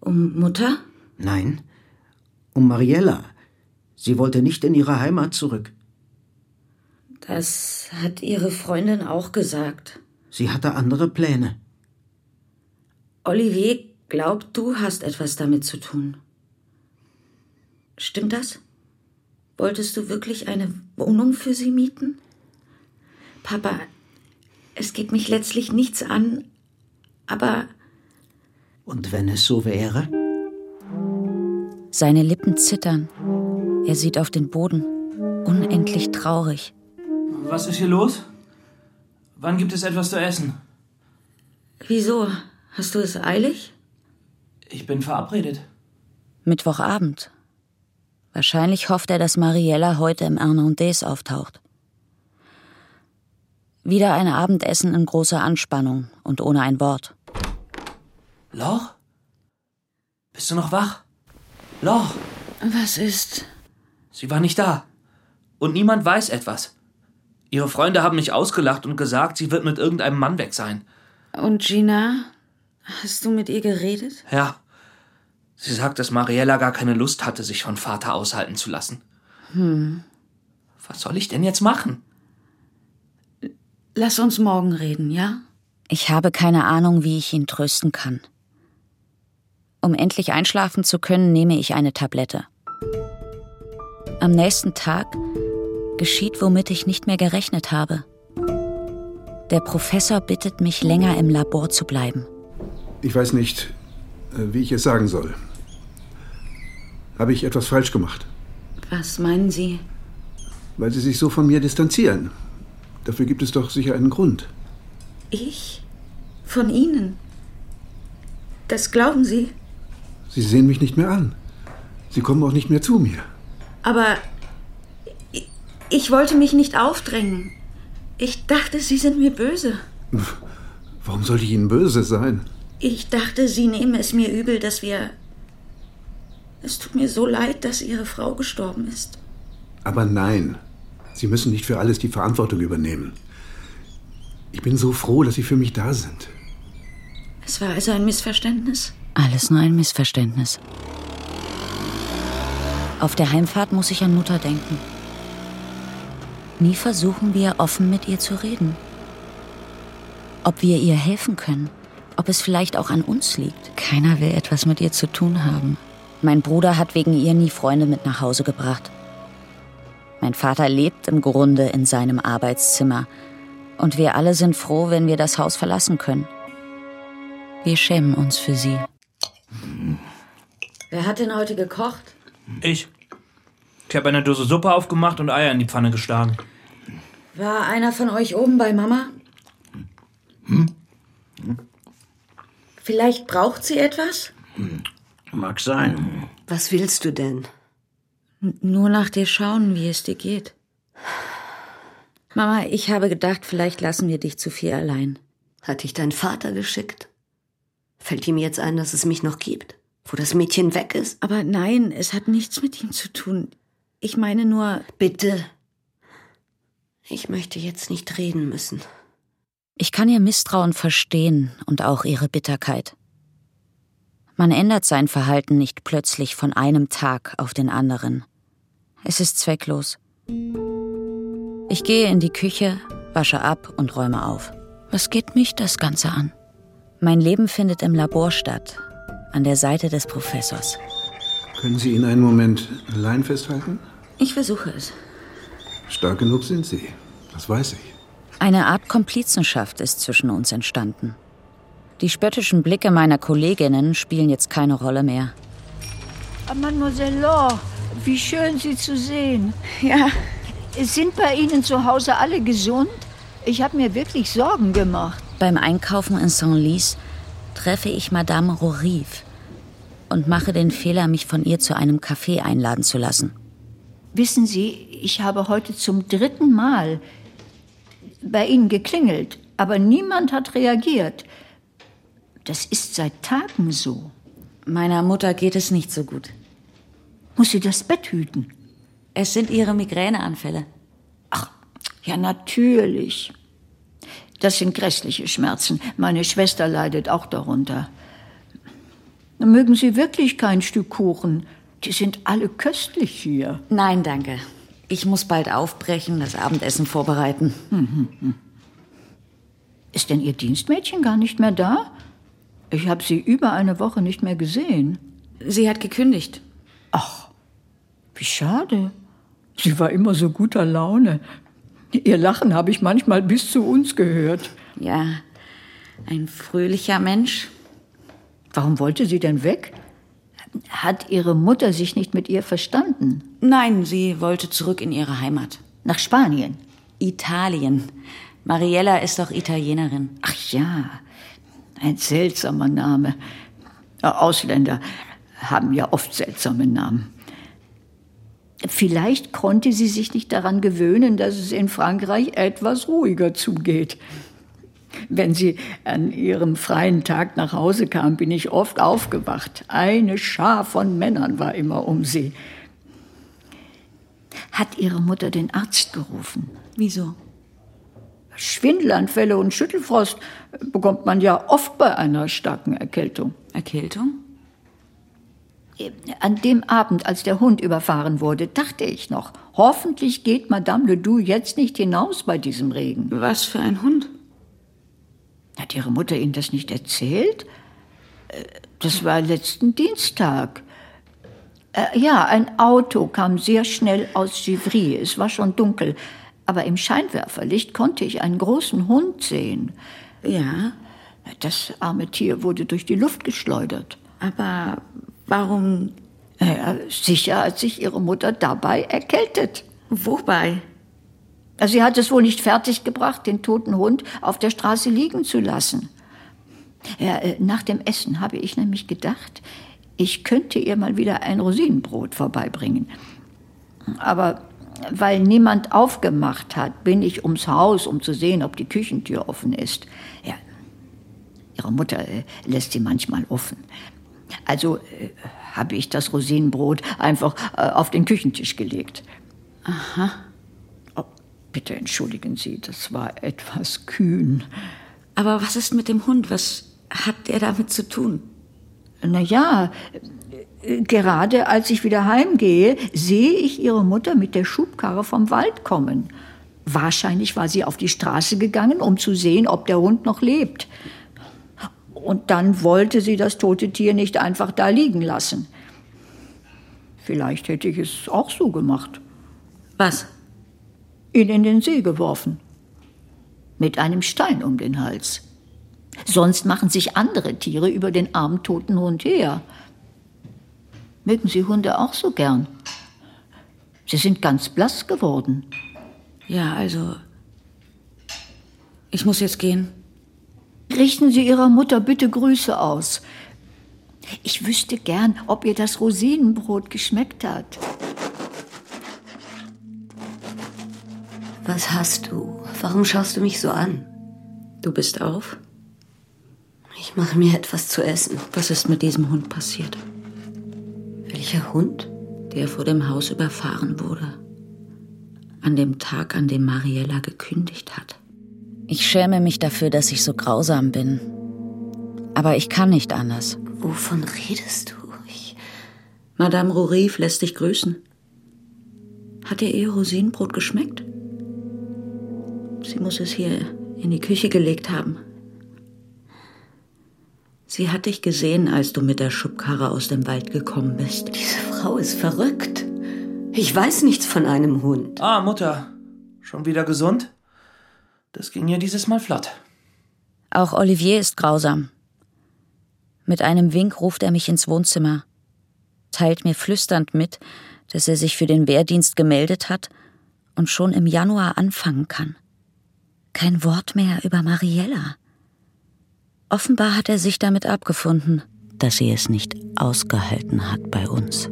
Um Mutter? Nein, um Mariella. Sie wollte nicht in ihre Heimat zurück. Das hat ihre Freundin auch gesagt. Sie hatte andere Pläne. Olivier glaubt, du hast etwas damit zu tun. Stimmt das? Wolltest du wirklich eine Wohnung für sie mieten? Papa, es geht mich letztlich nichts an, aber. Und wenn es so wäre? Seine Lippen zittern. Er sieht auf den Boden, unendlich traurig. Was ist hier los? Wann gibt es etwas zu essen? Wieso? Hast du es eilig? Ich bin verabredet. Mittwochabend. Wahrscheinlich hofft er, dass Mariella heute im Hernandez auftaucht. Wieder ein Abendessen in großer Anspannung und ohne ein Wort. Loch? Bist du noch wach? Loch? Was ist? Sie war nicht da. Und niemand weiß etwas. Ihre Freunde haben mich ausgelacht und gesagt, sie wird mit irgendeinem Mann weg sein. Und Gina? Hast du mit ihr geredet? Ja. Sie sagt, dass Mariella gar keine Lust hatte, sich von Vater aushalten zu lassen. Hm. Was soll ich denn jetzt machen? Lass uns morgen reden, ja? Ich habe keine Ahnung, wie ich ihn trösten kann. Um endlich einschlafen zu können, nehme ich eine Tablette. Am nächsten Tag geschieht, womit ich nicht mehr gerechnet habe. Der Professor bittet mich, länger im Labor zu bleiben. Ich weiß nicht, äh, wie ich es sagen soll. Habe ich etwas falsch gemacht? Was meinen Sie? Weil Sie sich so von mir distanzieren. Dafür gibt es doch sicher einen Grund. Ich? Von Ihnen? Das glauben Sie? Sie sehen mich nicht mehr an. Sie kommen auch nicht mehr zu mir. Aber ich, wollte mich nicht aufdrängen. Ich dachte, Sie sind mir böse. Warum sollte ich Ihnen böse sein? Ich dachte, Sie nehmen es mir übel, dass wir. Es tut mir so leid, dass Ihre Frau gestorben ist. Aber nein, Sie müssen nicht für alles die Verantwortung übernehmen. Ich bin so froh, dass Sie für mich da sind. Es war also ein Missverständnis? Alles nur ein Missverständnis. Auf der Heimfahrt muss ich an Mutter denken. Nie versuchen wir, offen mit ihr zu reden. Ob wir ihr helfen können, ob es vielleicht auch an uns liegt. Keiner will etwas mit ihr zu tun haben. Mein Bruder hat wegen ihr nie Freunde mit nach Hause gebracht. Mein Vater lebt im Grunde in seinem Arbeitszimmer. Und wir alle sind froh, wenn wir das Haus verlassen können. Wir schämen uns für sie. Wer hat denn heute gekocht? Ich. Ich habe eine Dose Suppe aufgemacht und Eier in die Pfanne geschlagen. War einer von euch oben bei Mama? Hm? Vielleicht braucht sie etwas? Mag sein. Was willst du denn? N nur nach dir schauen, wie es dir geht. Mama, ich habe gedacht, vielleicht lassen wir dich zu viel allein. Hat dich dein Vater geschickt? Fällt ihm jetzt ein, dass es mich noch gibt? Wo das Mädchen weg ist? Aber nein, es hat nichts mit ihm zu tun. Ich meine nur. Bitte. Ich möchte jetzt nicht reden müssen. Ich kann ihr Misstrauen verstehen und auch ihre Bitterkeit. Man ändert sein Verhalten nicht plötzlich von einem Tag auf den anderen. Es ist zwecklos. Ich gehe in die Küche, wasche ab und räume auf. Was geht mich das Ganze an? Mein Leben findet im Labor statt, an der Seite des Professors. Können Sie ihn einen Moment allein festhalten? Ich versuche es. Stark genug sind Sie. Das weiß ich. Eine Art Komplizenschaft ist zwischen uns entstanden. Die spöttischen Blicke meiner Kolleginnen spielen jetzt keine Rolle mehr. Mademoiselle Laure, wie schön Sie zu sehen. Ja. Sind bei Ihnen zu Hause alle gesund? Ich habe mir wirklich Sorgen gemacht. Beim Einkaufen in Saint-Lys treffe ich Madame Rorive und mache den Fehler, mich von ihr zu einem Café einladen zu lassen. Wissen Sie, ich habe heute zum dritten Mal bei Ihnen geklingelt, aber niemand hat reagiert. Das ist seit Tagen so. Meiner Mutter geht es nicht so gut. Muss sie das Bett hüten? Es sind ihre Migräneanfälle. Ja, natürlich. Das sind grässliche Schmerzen. Meine Schwester leidet auch darunter. Mögen Sie wirklich kein Stück Kuchen? Die sind alle köstlich hier. Nein, danke. Ich muss bald aufbrechen, das Abendessen vorbereiten. Hm, hm, Ist denn Ihr Dienstmädchen gar nicht mehr da? Ich habe sie über eine Woche nicht mehr gesehen. Sie hat gekündigt. Ach, wie schade. Sie war immer so guter Laune. Ihr Lachen habe ich manchmal bis zu uns gehört. Ja, ein fröhlicher Mensch. Warum wollte sie denn weg? Hat ihre Mutter sich nicht mit ihr verstanden? Nein, sie wollte zurück in ihre Heimat. Nach Spanien? Italien. Mariella ist doch Italienerin. Ach ja, ein seltsamer Name. Ausländer haben ja oft seltsame Namen. Vielleicht konnte sie sich nicht daran gewöhnen, dass es in Frankreich etwas ruhiger zugeht. Wenn sie an ihrem freien Tag nach Hause kam, bin ich oft aufgewacht. Eine Schar von Männern war immer um sie. Hat ihre Mutter den Arzt gerufen? Wieso? Schwindelanfälle und Schüttelfrost bekommt man ja oft bei einer starken Erkältung. Erkältung? An dem Abend, als der Hund überfahren wurde, dachte ich noch, hoffentlich geht Madame Ledoux jetzt nicht hinaus bei diesem Regen. Was für ein Hund? Hat Ihre Mutter Ihnen das nicht erzählt? Äh, Das war letzten Dienstag. Äh, Ja, ein Auto kam sehr schnell aus Givry. Es war schon dunkel. Aber im Scheinwerferlicht konnte ich einen großen Hund sehen. Ja. Das arme Tier wurde durch die Luft geschleudert. Aber warum? Ja, sicher hat sich Ihre Mutter dabei erkältet. Wobei? Sie hat es wohl nicht fertiggebracht, den toten Hund auf der Straße liegen zu lassen. Ja, äh, nach dem Essen habe ich nämlich gedacht, ich könnte ihr mal wieder ein Rosinenbrot vorbeibringen. Aber weil niemand aufgemacht hat, bin ich ums Haus, um zu sehen, ob die Küchentür offen ist. Ja, ihre Mutter äh, lässt sie manchmal offen. Also äh, habe ich das Rosinenbrot einfach äh, auf den Küchentisch gelegt. Aha. Bitte entschuldigen Sie, das war etwas kühn. Aber was ist mit dem Hund? Was hat er damit zu tun? Na ja, gerade als ich wieder heimgehe, sehe ich ihre Mutter mit der Schubkarre vom Wald kommen. Wahrscheinlich war sie auf die Straße gegangen, um zu sehen, ob der Hund noch lebt. Und dann wollte sie das tote Tier nicht einfach da liegen lassen. Vielleicht hätte ich es auch so gemacht. Was? Ihn in den See geworfen. Mit einem Stein um den Hals. Sonst machen sich andere Tiere über den armen toten Hund her. Mögen Sie Hunde auch so gern? Sie sind ganz blass geworden. Ja, also. Ich muss jetzt gehen. Richten Sie Ihrer Mutter bitte Grüße aus. Ich wüsste gern, ob ihr das Rosinenbrot geschmeckt hat. Was hast du? Warum schaust du mich so an? Du bist auf? Ich mache mir etwas zu essen. Was ist mit diesem Hund passiert? Welcher Hund? Der vor dem Haus überfahren wurde. An dem Tag, an dem Mariella gekündigt hat. Ich schäme mich dafür, dass ich so grausam bin. Aber ich kann nicht anders. Wovon redest du? Ich Madame Rourif lässt dich grüßen. Hat dir ihr Rosinenbrot geschmeckt? Sie muss es hier in die Küche gelegt haben. Sie hat dich gesehen, als du mit der Schubkarre aus dem Wald gekommen bist. Diese Frau ist verrückt. Ich weiß nichts von einem Hund. Ah, Mutter. Schon wieder gesund? Das ging ja dieses Mal flott. Auch Olivier ist grausam. Mit einem Wink ruft er mich ins Wohnzimmer, teilt mir flüsternd mit, dass er sich für den Wehrdienst gemeldet hat und schon im Januar anfangen kann. Kein Wort mehr über Mariella. Offenbar hat er sich damit abgefunden, dass sie es nicht ausgehalten hat bei uns.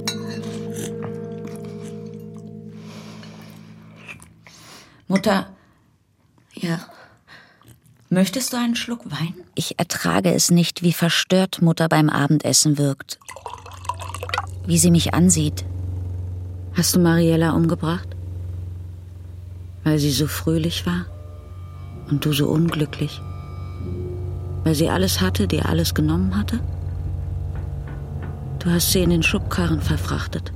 Mutter. Ja. Möchtest du einen Schluck Wein? Ich ertrage es nicht, wie verstört Mutter beim Abendessen wirkt. Wie sie mich ansieht. Hast du Mariella umgebracht? Weil sie so fröhlich war und du so unglücklich? Weil sie alles hatte, dir alles genommen hatte? Du hast sie in den Schubkarren verfrachtet.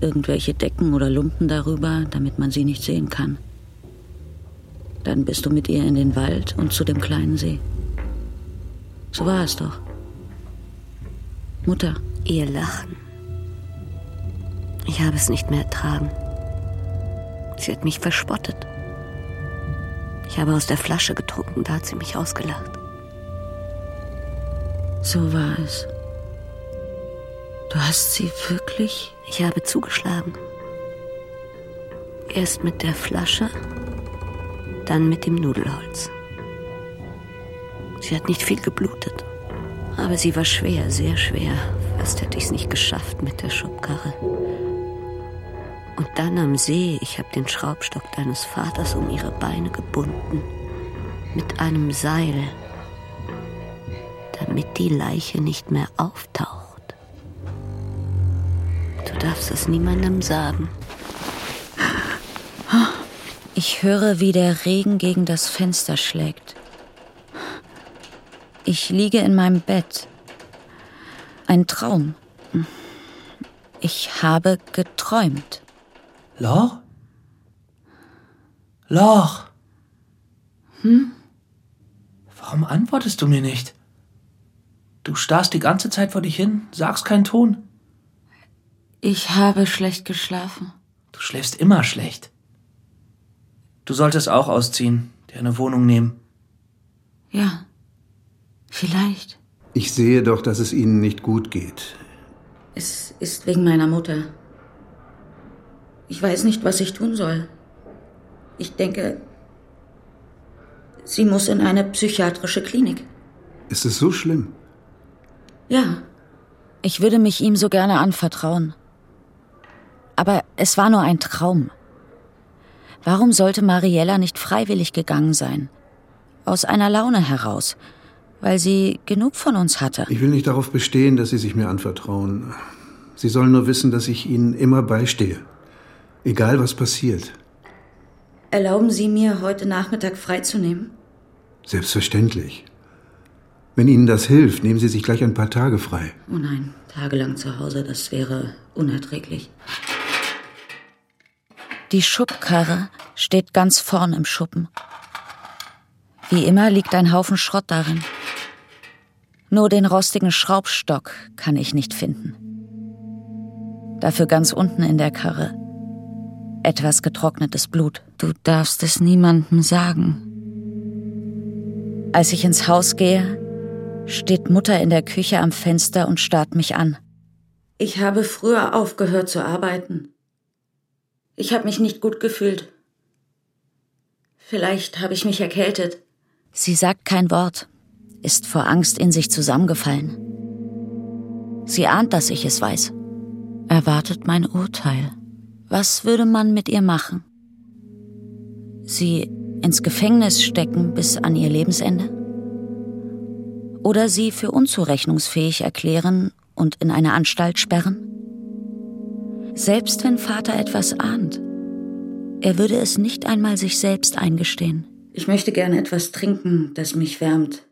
Irgendwelche Decken oder Lumpen darüber, damit man sie nicht sehen kann. Dann bist du mit ihr in den Wald und zu dem kleinen See. So war es doch. Mutter. Ihr Lachen. Ich habe es nicht mehr ertragen. Sie hat mich verspottet. Ich habe aus der Flasche getrunken, da hat sie mich ausgelacht. So war es. Du hast sie wirklich? Ich habe zugeschlagen. Erst mit der Flasche, dann mit dem Nudelholz. Sie hat nicht viel geblutet, aber sie war schwer, sehr schwer. Fast hätte ich es nicht geschafft mit der Schubkarre. Und dann am See, ich habe den Schraubstock deines Vaters um ihre Beine gebunden. Mit einem Seil, damit die Leiche nicht mehr auftaucht. Du darfst es niemandem sagen. Ich höre, wie der Regen gegen das Fenster schlägt. Ich liege in meinem Bett. Ein Traum. Ich habe geträumt. Lor? Lor? Hm? Warum antwortest du mir nicht? Du starrst die ganze Zeit vor dich hin, sagst keinen Ton. Ich habe schlecht geschlafen. Du schläfst immer schlecht. Du solltest auch ausziehen, dir eine Wohnung nehmen. Ja, vielleicht. Ich sehe doch, dass es Ihnen nicht gut geht. Es ist wegen meiner Mutter. Ich weiß nicht, was ich tun soll. Ich denke, sie muss in eine psychiatrische Klinik. Ist es so schlimm? Ja. Ich würde mich ihm so gerne anvertrauen. Aber es war nur ein Traum. Warum sollte Mariella nicht freiwillig gegangen sein? Aus einer Laune heraus, weil sie genug von uns hatte. Ich will nicht darauf bestehen, dass Sie sich mir anvertrauen. Sie sollen nur wissen, dass ich Ihnen immer beistehe. Egal was passiert. Erlauben Sie mir, heute Nachmittag freizunehmen? Selbstverständlich. Wenn Ihnen das hilft, nehmen Sie sich gleich ein paar Tage frei. Oh nein, tagelang zu Hause, das wäre unerträglich. Die Schubkarre steht ganz vorn im Schuppen. Wie immer liegt ein Haufen Schrott darin. Nur den rostigen Schraubstock kann ich nicht finden. Dafür ganz unten in der Karre etwas getrocknetes Blut. Du darfst es niemandem sagen. Als ich ins Haus gehe, steht Mutter in der Küche am Fenster und starrt mich an. Ich habe früher aufgehört zu arbeiten. Ich habe mich nicht gut gefühlt. Vielleicht habe ich mich erkältet. Sie sagt kein Wort, ist vor Angst in sich zusammengefallen. Sie ahnt, dass ich es weiß. Erwartet mein Urteil. Was würde man mit ihr machen? Sie ins Gefängnis stecken bis an ihr Lebensende? Oder sie für unzurechnungsfähig erklären und in eine Anstalt sperren? Selbst wenn Vater etwas ahnt, er würde es nicht einmal sich selbst eingestehen. Ich möchte gerne etwas trinken, das mich wärmt.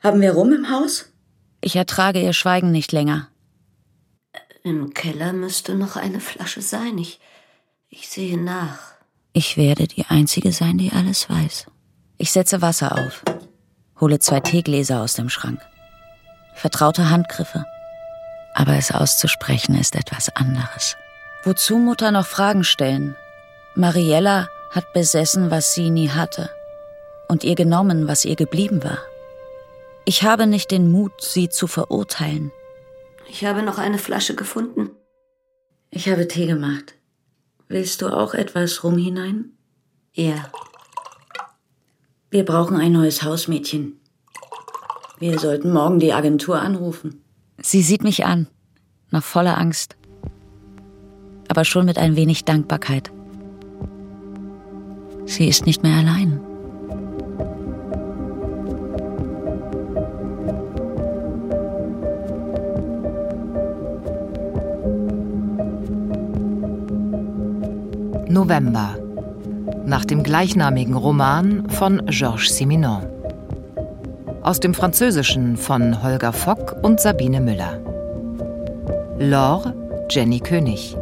Haben wir Rum im Haus? Ich ertrage ihr Schweigen nicht länger. Im Keller müsste noch eine Flasche sein. Ich, ich sehe nach. Ich werde die Einzige sein, die alles weiß. Ich setze Wasser auf, hole zwei Teegläser aus dem Schrank. Vertraute Handgriffe. Aber es auszusprechen ist etwas anderes. Wozu Mutter noch Fragen stellen? Mariella hat besessen, was sie nie hatte. Und ihr genommen, was ihr geblieben war. Ich habe nicht den Mut, sie zu verurteilen. Ich habe noch eine Flasche gefunden. Ich habe Tee gemacht. Willst du auch etwas rum hinein? Ja. Wir brauchen ein neues Hausmädchen. Wir sollten morgen die Agentur anrufen. Sie sieht mich an, noch voller Angst, aber schon mit ein wenig Dankbarkeit. Sie ist nicht mehr allein. November nach dem gleichnamigen Roman von Georges Simenon. Aus dem Französischen von Holger Fock und Sabine Müller. Laure Jenny König.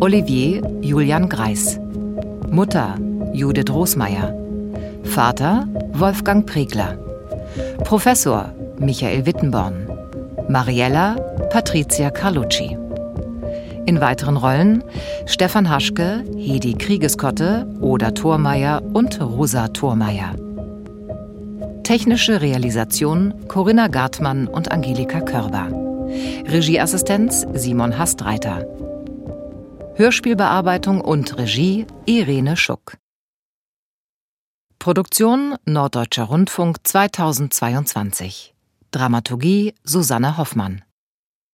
Olivier Julian Greis. Mutter Judith Rosmeier. Vater Wolfgang Pregler. Professor Michael Wittenborn. Mariella Patricia Carlucci. In weiteren Rollen Stefan Haschke, Hedi Kriegeskotte, Oda Thormeier und Rosa Thormeier. Technische Realisation Corinna Gartmann und Angelika Körber. Regieassistenz Simon Hastreiter. Hörspielbearbeitung und Regie Irene Schuck. Produktion Norddeutscher Rundfunk 2022. Dramaturgie Susanne Hoffmann.